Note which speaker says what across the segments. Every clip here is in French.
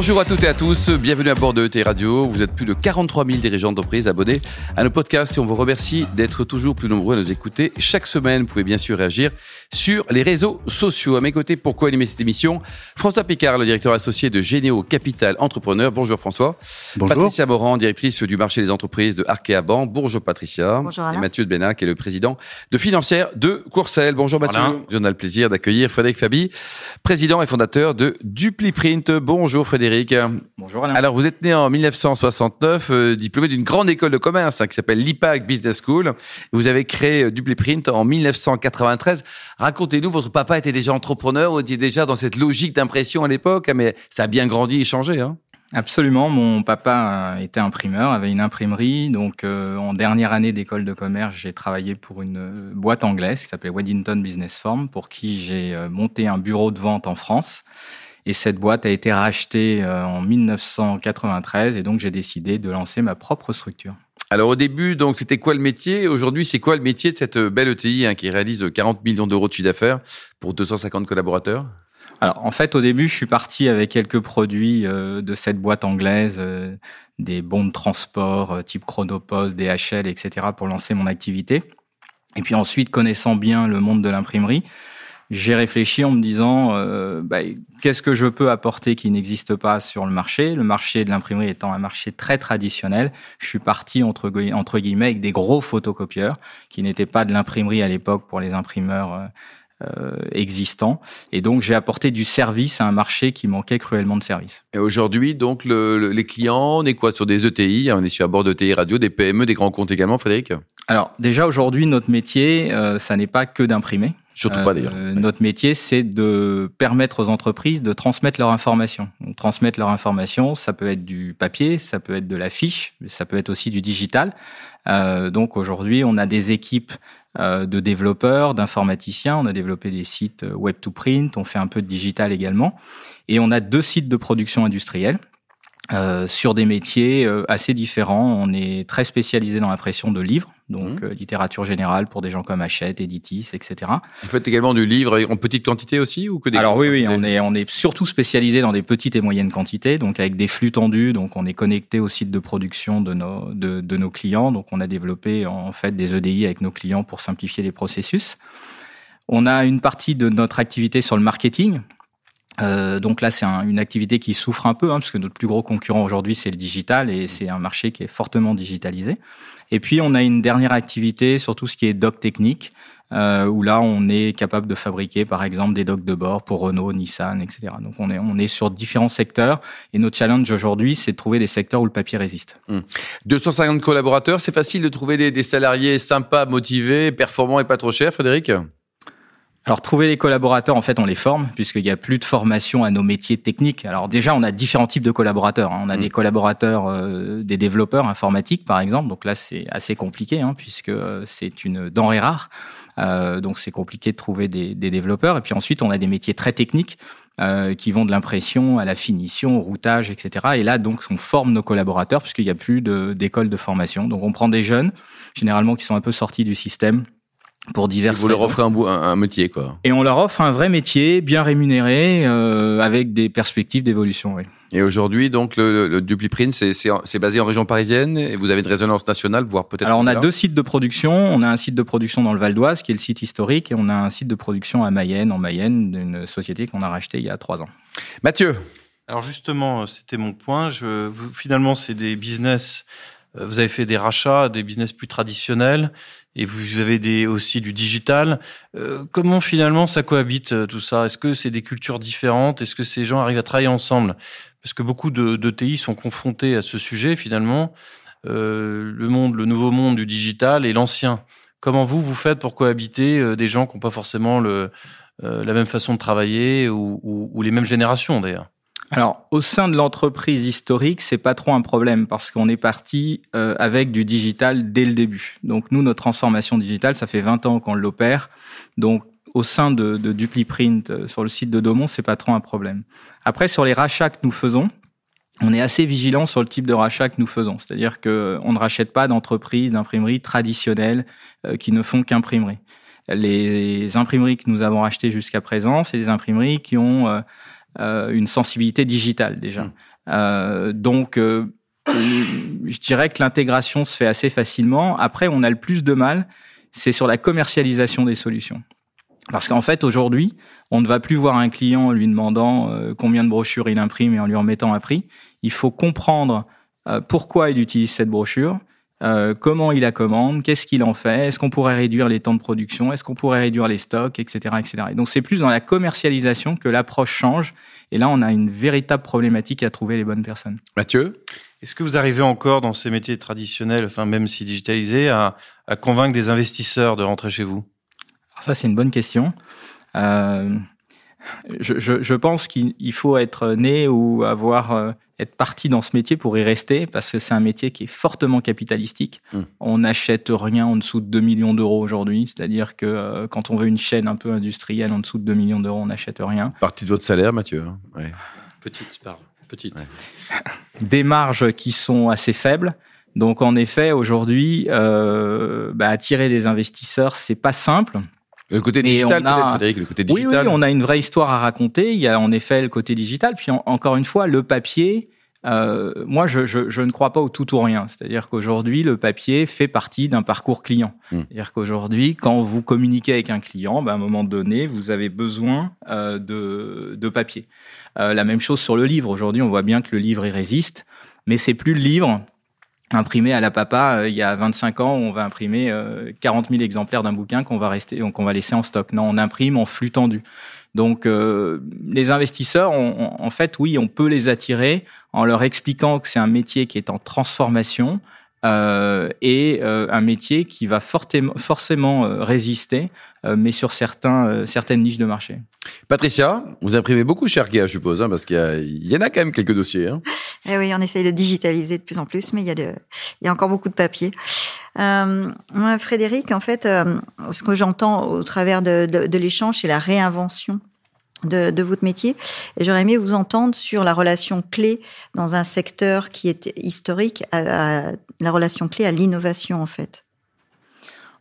Speaker 1: Bonjour à toutes et à tous, bienvenue à bord de ET Radio. Vous êtes plus de 43 000 dirigeants d'entreprise abonnés à nos podcasts et on vous remercie d'être toujours plus nombreux à nous écouter. Chaque semaine, vous pouvez bien sûr réagir sur les réseaux sociaux. À mes côtés, pourquoi animer cette émission? François Picard, le directeur associé de Généo Capital Entrepreneur. Bonjour François.
Speaker 2: Bonjour.
Speaker 1: Patricia Morand, directrice du marché des entreprises de Arkea Bank. Bonjour Patricia.
Speaker 3: Bonjour Alain.
Speaker 1: Et Mathieu de Benac, qui est le président de Financière de Courcelles. Bonjour Mathieu.
Speaker 2: Alain.
Speaker 1: On a le plaisir d'accueillir Frédéric Fabi, président et fondateur de DupliPrint. Bonjour Frédéric.
Speaker 2: Bonjour Alain.
Speaker 1: Alors, vous êtes né en 1969, euh, diplômé d'une grande école de commerce hein, qui s'appelle l'IPAC Business School. Vous avez créé euh, DupliPrint en 1993. Racontez-nous, votre papa était déjà entrepreneur, vous étiez déjà dans cette logique d'impression à l'époque, hein, mais ça a bien grandi et changé. Hein.
Speaker 2: Absolument, mon papa euh, était imprimeur, avait une imprimerie. Donc euh, en dernière année d'école de commerce, j'ai travaillé pour une boîte anglaise qui s'appelait Weddington Business Form, pour qui j'ai monté un bureau de vente en France. Et cette boîte a été rachetée euh, en 1993 et donc j'ai décidé de lancer ma propre structure.
Speaker 1: Alors au début, donc c'était quoi le métier? Aujourd'hui, c'est quoi le métier de cette euh, belle ETI hein, qui réalise 40 millions d'euros de chiffre d'affaires pour 250 collaborateurs?
Speaker 2: Alors en fait, au début, je suis parti avec quelques produits euh, de cette boîte anglaise, euh, des bons de transport euh, type Chronopost, DHL, etc. pour lancer mon activité. Et puis ensuite, connaissant bien le monde de l'imprimerie, j'ai réfléchi en me disant euh, bah, qu'est-ce que je peux apporter qui n'existe pas sur le marché? Le marché de l'imprimerie étant un marché très traditionnel, je suis parti entre, gui- entre guillemets avec des gros photocopieurs qui n'étaient pas de l'imprimerie à l'époque pour les imprimeurs euh, euh, existants. Et donc j'ai apporté du service à un marché qui manquait cruellement de service.
Speaker 1: Et aujourd'hui, donc le- le- les clients, on est quoi sur des ETI On est sur à bord d'ETI Radio, des PME, des grands comptes également, Frédéric?
Speaker 2: Alors déjà aujourd'hui, notre métier, euh, ça n'est pas que d'imprimer.
Speaker 1: Surtout pas d'ailleurs.
Speaker 2: Euh, Notre métier, c'est de permettre aux entreprises de transmettre leur information. Transmettre leur information, ça peut être du papier, ça peut être de l'affiche, ça peut être aussi du digital. Euh, donc aujourd'hui, on a des équipes euh, de développeurs, d'informaticiens. On a développé des sites euh, web to print. On fait un peu de digital également, et on a deux sites de production industrielle. Euh, sur des métiers euh, assez différents. On est très spécialisé dans l'impression de livres, donc
Speaker 1: Mhm.
Speaker 2: euh, littérature générale pour des gens comme Hachette, Editis, etc.
Speaker 1: Vous faites également du livre en petite quantité aussi ou que des
Speaker 2: Alors oui, oui, on est on est surtout spécialisé dans des petites et moyennes quantités, donc avec des flux tendus. Donc on est connecté au site de production de nos de, de nos clients. Donc on a développé en fait des EDI avec nos clients pour simplifier les processus. On a une partie de notre activité sur le marketing. Euh, donc là, c'est un- une activité qui souffre un peu, hein, parce que notre plus gros concurrent aujourd'hui, c'est le digital, et c'est un marché qui est fortement digitalisé. Et puis, on a une dernière activité sur tout ce qui est doc technique, euh, où là, on est capable de fabriquer, par exemple, des docks de bord pour Renault, Nissan, etc. Donc, on est, on est sur différents secteurs, et notre challenge aujourd'hui, c'est de trouver des secteurs où le papier résiste.
Speaker 1: 250 collaborateurs, c'est facile de trouver des, des salariés sympas, motivés, performants et pas trop chers, Frédéric?
Speaker 2: Alors trouver les collaborateurs, en fait, on les forme puisqu'il n'y a plus de formation à nos métiers techniques. Alors déjà, on a différents types de collaborateurs. hein. On a
Speaker 1: Mm.
Speaker 2: des collaborateurs, euh, des développeurs informatiques, par exemple. Donc là, c'est assez compliqué hein, puisque euh, c'est une denrée rare. Euh, donc c'est compliqué de trouver des, des développeurs. Et puis ensuite, on a des métiers très techniques euh, qui vont de l'impression à la finition, au routage, etc. Et là, donc, on forme nos collaborateurs puisqu'il n'y a plus de- d'école de, formation. Donc on prend des jeunes, généralement qui sont un peu sortis du système pour diverses
Speaker 1: Vous leur
Speaker 2: raisons.
Speaker 1: offrez un, un, un métier, quoi.
Speaker 2: Et on leur offre un vrai métier, bien rémunéré, euh, avec des perspectives d'évolution. Oui.
Speaker 1: Et aujourd'hui, donc, le, le, le DupliPrint, c'est- c'est en- c'est basé en région parisienne et vous avez une résonance nationale, voire peut-être.
Speaker 2: Alors on a
Speaker 1: au-delà
Speaker 2: deux sites de production. On a un site de production dans le Val d'Oise, qui est le site historique, et on a un site de production à Mayenne, en Mayenne, d'une société qu'on a rachetée il y a trois ans.
Speaker 1: Mathieu,
Speaker 4: Alors justement, euh, c'était mon point. Je, vous- finalement, c'est des business. Euh, Vous avez fait des rachats, des business plus traditionnels, et vous avez des, aussi du digital. Euh, comment finalement ça cohabite euh, tout ça? Est-ce que c'est des cultures différentes? Est-ce que ces gens arrivent à travailler ensemble? Parce que beaucoup de, de TI sont confrontés à ce sujet finalement. Euh, le monde, le nouveau monde du digital et l'ancien. Comment vous vous faites pour cohabiter euh, des gens qui n'ont pas forcément le, euh, la même façon de travailler ou, ou- ou les mêmes générations d'ailleurs?
Speaker 2: Alors, au sein de l'entreprise historique, c'est pas trop un problème parce qu'on est parti euh, avec du digital dès le début. Donc nous, notre transformation digitale, ça fait 20 ans qu'on l'opère. Donc au sein de, de DupliPrint euh, sur le site de Domon, c'est pas trop un problème. Après, sur les rachats que nous faisons, on est assez vigilant sur le type de rachat que nous faisons. C'est-à-dire que on ne rachète pas d'entreprises, d'imprimeries traditionnelles euh, qui ne font qu'imprimer. Les imprimeries que nous avons rachetées jusqu'à présent, c'est des imprimeries qui ont euh, euh, une sensibilité digitale déjà. Mmh. donc, je dirais que l'intégration se fait assez facilement. Après, on a le plus de mal, c'est sur la commercialisation des solutions. Parce qu'en fait, aujourd'hui, on ne va plus voir un client en lui demandant combien de brochures il imprime et en lui remettant un prix il faut comprendre euh, pourquoi il utilise cette brochure, euh, comment il la commande, qu'est-ce qu'il en fait, est-ce qu'on pourrait réduire les temps de production, est-ce qu'on pourrait réduire les stocks, etc., etc. Et donc c'est plus dans la commercialisation que l'approche change. Et là, on a une véritable problématique à trouver les bonnes personnes.
Speaker 1: Mathieu,
Speaker 4: est-ce que vous arrivez encore dans ces métiers traditionnels, enfin même si digitalisés, à, à convaincre des investisseurs de rentrer chez vous?
Speaker 2: Alors Ça, c'est une bonne question. Euh, je, je, je, pense qu'il faut être né ou avoir euh, être parti dans ce métier pour y rester parce que c'est un métier qui est fortement capitalistique. Mmh. On n'achète rien en dessous de 2 millions d'euros aujourd'hui, c'est-à-dire que euh, quand on veut une chaîne un peu industrielle en dessous de 2 millions d'euros, on n'achète rien.
Speaker 1: Partie de votre salaire, Mathieu. Hein.
Speaker 4: Ouais. Petite, pardon. Petite. Ouais.
Speaker 2: Des marges qui sont assez faibles. Donc en effet, aujourd'hui, euh, bah, attirer des investisseurs, c'est pas simple.
Speaker 1: Le côté digital, peut-être, Frédéric, le côté digital.
Speaker 2: Oui, oui, on a une vraie histoire à raconter. Il y a en effet le côté digital. Puis encore une fois, le papier. Euh, moi, je, je, je, ne crois pas au tout ou rien. C'est-à-dire qu'aujourd'hui, le papier fait partie d'un parcours client. Hmm. C'est-à-dire qu'aujourd'hui, quand vous communiquez avec un client, ben, à un moment donné, vous avez besoin euh, de, de papier. Euh, la même chose sur le livre. Aujourd'hui, on voit bien que le livre il résiste, mais c'est plus le livre imprimé à la papa euh, il y a 25 ans, on va imprimer 40 000 exemplaires d'un bouquin qu'on va rester, qu'on va laisser en stock. Non, on imprime en flux tendu. Donc euh, les investisseurs, en fait, oui, on peut les attirer en leur expliquant que c'est un métier qui est en transformation, euh, et euh, un métier qui va fortement, forcément euh, résister, euh, mais sur certains, euh, certaines niches de marché.
Speaker 1: Patricia, vous imprimez beaucoup chez Arkea, je suppose, hein, parce qu'il y, y, en a quand même quelques dossiers. Hein.
Speaker 5: Eh oui, on essaye de digitaliser de plus en plus, mais il y a, de, il y a encore beaucoup de papier. moi, Frédéric, en fait, ce que j'entends au travers de, de, de l'échange, c'est la réinvention de, de, votre métier. Et j'aurais aimé vous entendre sur la relation clé dans un secteur qui est historique, à, à la relation clé à l'innovation, en fait.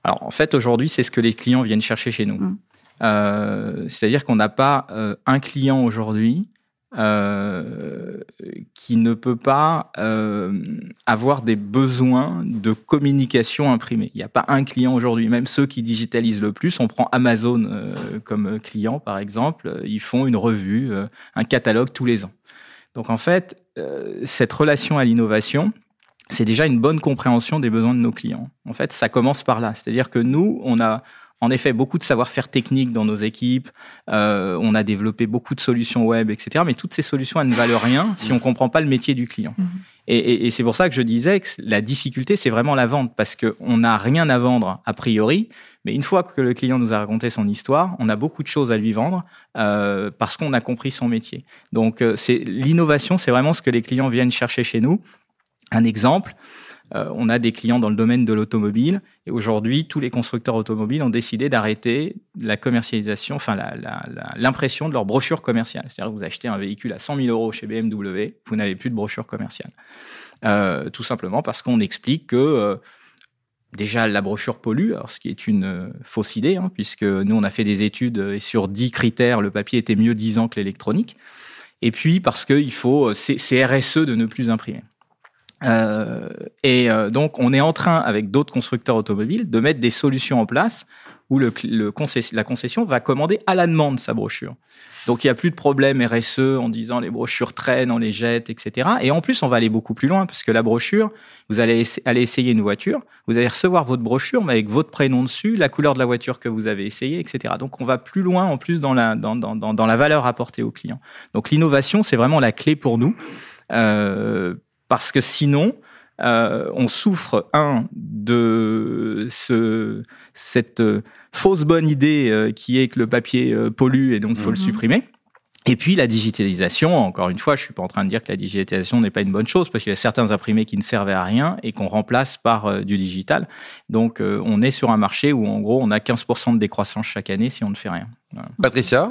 Speaker 2: Alors, en fait, aujourd'hui, c'est ce que les clients viennent chercher chez nous. Mmh. Euh, C'est-à-dire qu'on n'a pas euh, un client aujourd'hui euh, qui ne peut pas euh, avoir des besoins de communication imprimée. Il n'y a pas un client aujourd'hui, même ceux qui digitalisent le plus. On prend Amazon euh, comme client, par exemple. Ils font une revue, un catalogue tous les ans. Donc en fait, cette relation à l'innovation, c'est déjà une bonne compréhension des besoins de nos clients. En fait, ça commence par là. C'est-à-dire que nous, on a en effet beaucoup de savoir-faire technique dans nos équipes. Euh, on a développé beaucoup de solutions web, etc. Mais toutes ces solutions, elles ne valent rien si on comprend pas le métier du client. Mm -hmm. Et, et, et c'est pour ça que je disais que la difficulté, c'est vraiment la vente, parce qu'on n'a rien à vendre a priori. Mais une fois que le client nous a raconté son histoire, on a beaucoup de choses à lui vendre euh, parce qu'on a compris son métier. Donc, euh, c'est l'innovation, c'est vraiment ce que les clients viennent chercher chez nous. Un exemple. Euh, on a des clients dans le domaine de l'automobile et aujourd'hui, tous les constructeurs automobiles ont décidé d'arrêter la commercialisation, enfin l'impression de leur brochure commerciale. C'est-à-dire que vous achetez un véhicule à 100 000 euros chez BMW, vous n'avez plus de brochure commerciale. Euh, tout simplement parce qu'on explique que euh, déjà la brochure pollue, alors ce qui est une fausse idée, hein, puisque nous on a fait des études et sur 10 critères, le papier était mieux 10 ans que l'électronique. Et puis parce qu'il faut, c'est RSE de ne plus imprimer. Euh, et euh, donc, on est en train, avec d'autres constructeurs automobiles, de mettre des solutions en place où le, le la concession va commander à la demande sa brochure. Donc, il n'y a plus de problème RSE en disant les brochures traînent, on les jette, etc. Et en plus, on va aller beaucoup plus loin parce que la brochure, vous allez aller essayer une voiture, vous allez recevoir votre brochure, mais avec votre prénom dessus, la couleur de la voiture que vous avez essayée, etc. Donc, on va plus loin en plus dans la, dans, dans, dans, dans la valeur apportée au client. Donc, l'innovation, c'est vraiment la clé pour nous. Euh, parce que sinon, euh, on souffre un de ce, cette fausse bonne idée euh, qui est que le papier euh, pollue et donc il faut mmh. le supprimer. Et puis la digitalisation, encore une fois, je suis pas en train de dire que la digitalisation n'est pas une bonne chose parce qu'il y a certains imprimés qui ne servaient à rien et qu'on remplace par euh, du digital. Donc euh, on est sur un marché où en gros on a 15% de décroissance chaque année si on ne fait rien.
Speaker 1: Voilà. Patricia?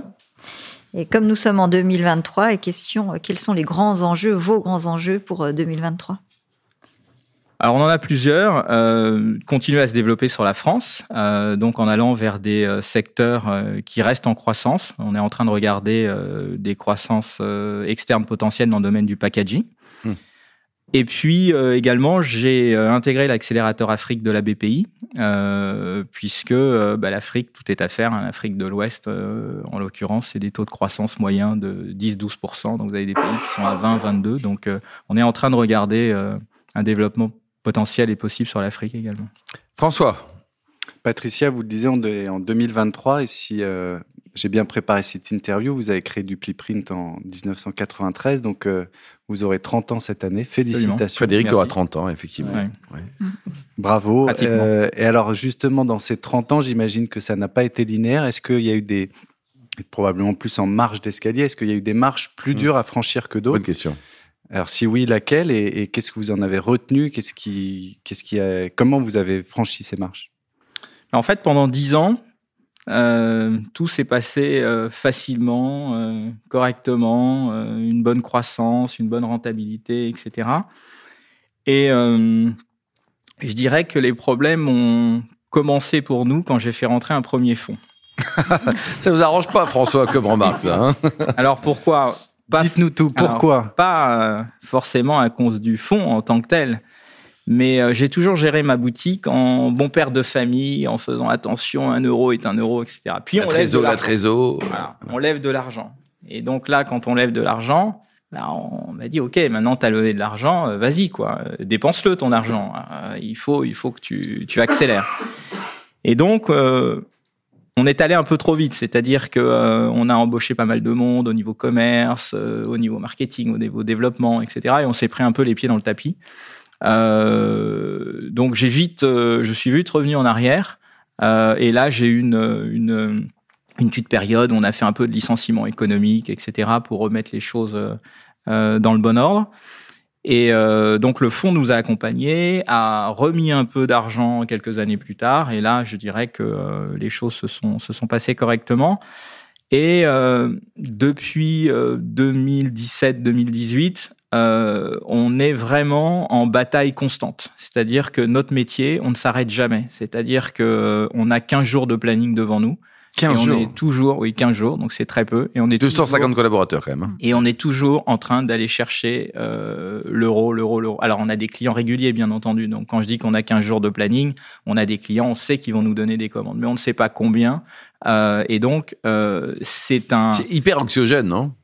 Speaker 5: Et comme nous sommes en 2023, et question, quels sont les grands enjeux, vos grands enjeux pour 2023
Speaker 2: alors on en a plusieurs. Euh, continuer à se développer sur la France, euh, donc en allant vers des euh, secteurs euh, qui restent en croissance. On est en train de regarder euh, des croissances externes potentielles dans le domaine du packaging. Hmm. Et puis également, j'ai intégré l'accélérateur Afrique de la BPI, puisque bah, l'Afrique, tout est à faire. Hein, L'Afrique de l'Ouest, en l'occurrence, c'est des taux de croissance moyens de 10-12%. Donc vous avez des pays qui sont à 20-22. Donc on est en train de regarder un développement potentiel et possible sur l'Afrique également.
Speaker 1: François
Speaker 6: Patricia, vous le disiez en 2023, et si euh, j'ai bien préparé cette interview, vous avez créé Dupliprint en 1993, donc euh, vous aurez 30 ans cette année. Félicitations. Absolument.
Speaker 1: Frédéric Merci. aura 30 ans, effectivement. Ouais.
Speaker 6: Ouais. Bravo. Euh, et alors, justement, dans ces 30 ans, j'imagine que ça n'a pas été linéaire. Est-ce qu'il y a eu des, probablement plus en marche d'escalier, est-ce qu'il y a eu des marches plus mmh. dures à franchir que d'autres?
Speaker 1: Bonne question.
Speaker 6: Alors si oui, laquelle? Et, et qu'est-ce que vous en avez retenu? Qu'est-ce qui, qu'est-ce qui a, comment vous avez franchi ces marches?
Speaker 2: En fait, pendant dix ans, euh, tout s'est passé euh, facilement, euh, correctement, euh, une bonne croissance, une bonne rentabilité, etc. Et euh, je dirais que les problèmes ont commencé pour nous quand j'ai fait rentrer un premier fonds.
Speaker 1: ça vous arrange pas, François, comme remarque, ça. Hein?
Speaker 2: Alors pourquoi?
Speaker 6: Dites-nous tout, pourquoi?
Speaker 2: Alors, Pas euh, forcément à cause du fond en tant que tel, mais euh, j'ai toujours géré ma boutique en bon père de famille, en faisant attention, un euro est un euro, etc.
Speaker 1: Puis la on trésor, lève de la trésor.
Speaker 2: Voilà, on lève de l'argent. Et donc là, quand on lève de l'argent, bah, on m'a dit, OK, maintenant tu as levé de l'argent, euh, vas-y, quoi, dépense-le ton argent. Euh, il, faut, il faut que tu, tu accélères. Et donc, euh, on est allé un peu trop vite, c'est-à-dire que euh, on a embauché pas mal de monde au niveau commerce, euh, au niveau marketing, au niveau développement, etc. Et on s'est pris un peu les pieds dans le tapis. Euh, donc j'ai vite, euh, je suis vite revenu en arrière. Euh, et là j'ai eu une, une petite période où on a fait un peu de licenciement économique, etc. pour remettre les choses dans le bon ordre. Et donc le fonds nous a accompagnés, a remis un peu d'argent quelques années plus tard, et là je dirais que les choses se sont se sont passées correctement. Et depuis 2017-2018, euh, on est vraiment en bataille constante. C'est-à-dire que notre métier, on ne s'arrête jamais. C'est-à-dire que on a 15 jours de planning devant nous.
Speaker 1: 15
Speaker 2: et on
Speaker 1: jours.
Speaker 2: est toujours, oui, 15 jours, donc c'est très peu. Et on est
Speaker 1: 250
Speaker 2: toujours,
Speaker 1: collaborateurs quand même. hein.
Speaker 2: et on est toujours en train d'aller chercher euh, l'euro, l'euro, l'euro. Alors on a des clients réguliers, bien entendu. Donc quand je dis qu'on a 15 jours de planning, on a des clients, on sait qu'ils vont nous donner des commandes, mais on ne sait pas combien. Euh, et donc euh, c'est un.
Speaker 1: C'est hyper anxiogène, non?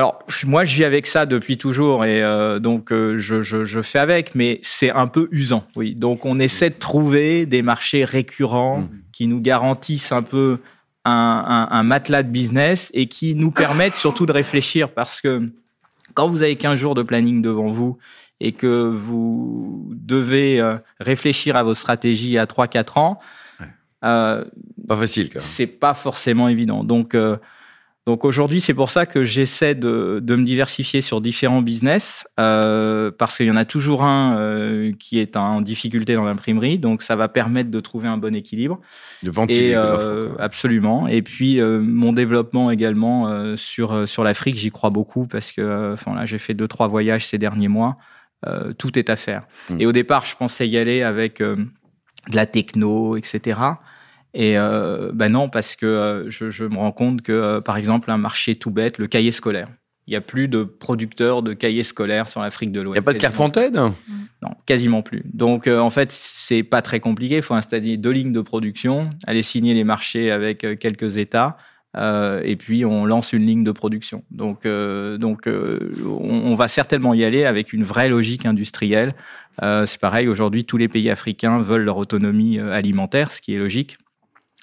Speaker 2: Alors, moi, je vis avec ça depuis toujours et euh, donc euh, je, je, je fais avec, mais c'est un peu usant, oui. Donc, on essaie de trouver des marchés récurrents
Speaker 1: Mm.
Speaker 2: qui nous garantissent un peu un, un, un matelas de business et qui nous permettent surtout de réfléchir parce que quand vous avez 15 jours de planning devant vous et que vous devez euh, réfléchir à vos stratégies à 3-4 ans, euh,
Speaker 1: Pas facile
Speaker 2: c'est pas forcément évident. Donc, donc aujourd'hui, c'est pour ça que j'essaie de, de me diversifier sur différents business, euh, parce qu'il y en a toujours un euh, qui est en difficulté dans l'imprimerie, donc ça va permettre de trouver un bon équilibre.
Speaker 1: Le ventiler
Speaker 2: Et
Speaker 1: de
Speaker 2: euh, absolument. Et puis mon développement également sur sur l'Afrique, j'y crois beaucoup parce que enfin là, j'ai fait deux trois voyages ces derniers mois. Tout est à faire.
Speaker 1: Mm.
Speaker 2: Et au départ, je pensais y aller avec de la techno, etc. Et euh, ben non, parce que euh, je, je me rends compte que, euh, par exemple, un marché tout bête, le cahier scolaire. Il y a plus de producteurs de cahiers scolaires sur l'Afrique de
Speaker 1: Il
Speaker 2: l'Ouest.
Speaker 1: n'y a pas de Clairefontaine
Speaker 2: non, quasiment plus. Donc, euh, en fait, c'est pas très compliqué. Il faut installer deux lignes de production, aller signer les marchés avec quelques États, euh, et puis on lance une ligne de production. Donc, euh, donc, euh, on, on va certainement y aller avec une vraie logique industrielle. C'est pareil. Aujourd'hui, tous les pays africains veulent leur autonomie alimentaire, ce qui est logique.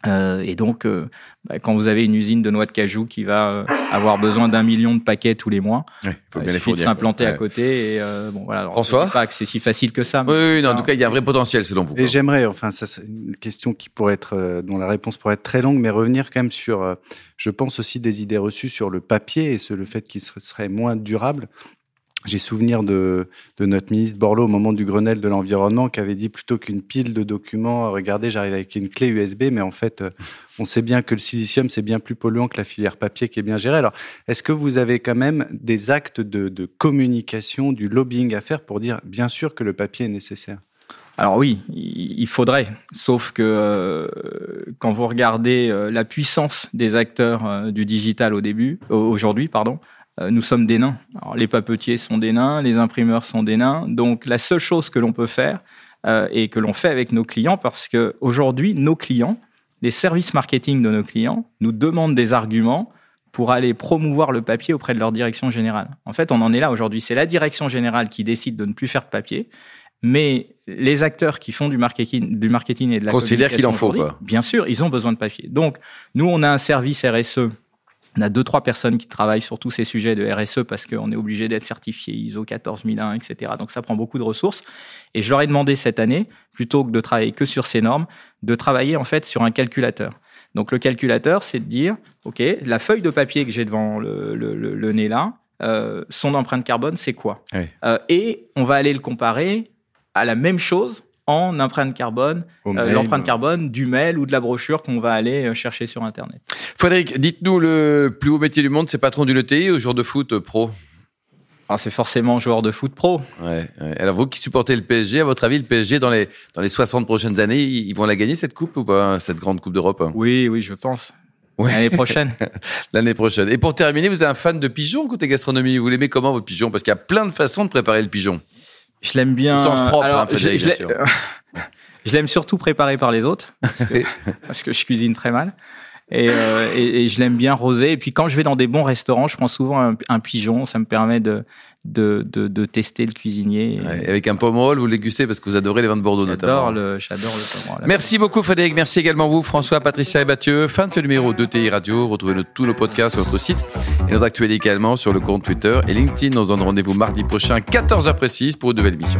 Speaker 2: Euh, et donc, euh, bah, quand vous avez une usine de noix de cajou qui va euh, avoir besoin d'un million de paquets tous les mois,
Speaker 1: Ouais, faut
Speaker 2: euh,
Speaker 1: bien
Speaker 2: il
Speaker 1: les
Speaker 2: suffit de
Speaker 1: fournir,
Speaker 2: s'implanter à côté. Et, euh, bon, voilà. Alors,
Speaker 1: François
Speaker 2: pas que c'est si facile que ça. mais-
Speaker 1: Oui, oui, non, en tout cas, il y a un vrai potentiel selon vous.
Speaker 6: Et j'aimerais, enfin, ça, c'est une question qui pourrait être, euh, dont la réponse pourrait être très longue, mais revenir quand même sur, euh, je pense aussi des idées reçues sur le papier et ce, le fait qu'il serait moins durable. J'ai souvenir de, de notre ministre Borloo au moment du Grenelle de l'environnement qui avait dit plutôt qu'une pile de documents, regardez, j'arrive avec une clé USB, mais en fait, euh, on sait bien que le silicium, c'est bien plus polluant que la filière papier qui est bien gérée. Alors, est-ce que vous avez quand même des actes de, de communication, du lobbying à faire pour dire, bien sûr que le papier est nécessaire?
Speaker 2: Alors oui, il faudrait. Sauf que euh, quand vous regardez euh, la puissance des acteurs euh, du digital au début, au- aujourd'hui, pardon, euh, nous sommes des nains. Alors, les papetiers sont des nains, les imprimeurs sont des nains. Donc la seule chose que l'on peut faire euh, et que l'on fait avec nos clients, parce que aujourd'hui, nos clients, les services marketing de nos clients, nous demandent des arguments pour aller promouvoir le papier auprès de leur direction générale. En fait, on en est là aujourd'hui. C'est la direction générale qui décide de ne plus faire de papier. Mais les acteurs qui font du marketing, du marketing et de la
Speaker 1: Considèrent qu'il en faut, quoi.
Speaker 2: Bien sûr, ils ont besoin de papier. Donc, nous, on a un service RSE. On a deux, trois personnes qui travaillent sur tous ces sujets de RSE parce qu'on est obligé d'être certifié ISO 14001, etc. Donc, ça prend beaucoup de ressources. Et je leur ai demandé cette année, plutôt que de travailler que sur ces normes, de travailler en fait sur un calculateur. Donc, le calculateur, c'est de dire, OK, la feuille de papier que j'ai devant le, le- le- le nez là, euh, son empreinte carbone, c'est quoi?
Speaker 1: Oui.
Speaker 2: Euh, Et on va aller le comparer à la même chose en empreinte carbone, euh,
Speaker 6: mail,
Speaker 2: l'empreinte
Speaker 6: euh,
Speaker 2: carbone du mail ou de la brochure qu'on va aller euh, chercher sur Internet.
Speaker 1: Frédéric, dites-nous le plus beau métier du monde, c'est patron d'une ETI ou joueur de foot pro?
Speaker 2: Alors c'est forcément joueur de foot pro.
Speaker 1: ouais, ouais. Alors vous qui supportez le PSG, à votre avis, le PSG dans les dans les 60 prochaines années, ils ils vont la gagner cette coupe ou pas cette grande coupe d'Europe?
Speaker 2: Oui, oui, je pense.
Speaker 1: Ouais.
Speaker 2: L'année prochaine.
Speaker 1: l'année prochaine. Et pour terminer, vous êtes un fan de pigeons côté gastronomie. Vous l'aimez comment votre pigeon Parce qu'il y a plein de façons de préparer le pigeon.
Speaker 2: Je l'aime bien.
Speaker 1: Au sens propre,
Speaker 2: Alors,
Speaker 1: hein, Frédéric,
Speaker 2: je-
Speaker 1: bien
Speaker 2: je
Speaker 1: sûr.
Speaker 2: l'ai- je l'aime surtout préparé par les autres parce que, parce que je cuisine très mal. Et, euh, et, et je l'aime bien rosé. Et puis quand je vais dans des bons restaurants, je prends souvent un, un pigeon. Ça me permet de, de, de, de tester le cuisinier.
Speaker 1: Ouais, et avec un pomerol, vous le dégustez parce que vous adorez les vins de Bordeaux notamment.
Speaker 2: J'adore le, j'adore le pomerol.
Speaker 1: Merci beaucoup Frédéric, merci également vous François, Patricia et Mathieu. Fin de ce numéro de TI Radio. Retrouvez tous nos podcasts sur notre site et notre actualité également sur le compte Twitter et LinkedIn. On se donne rendez-vous mardi prochain, 14h précise pour une nouvelle émission.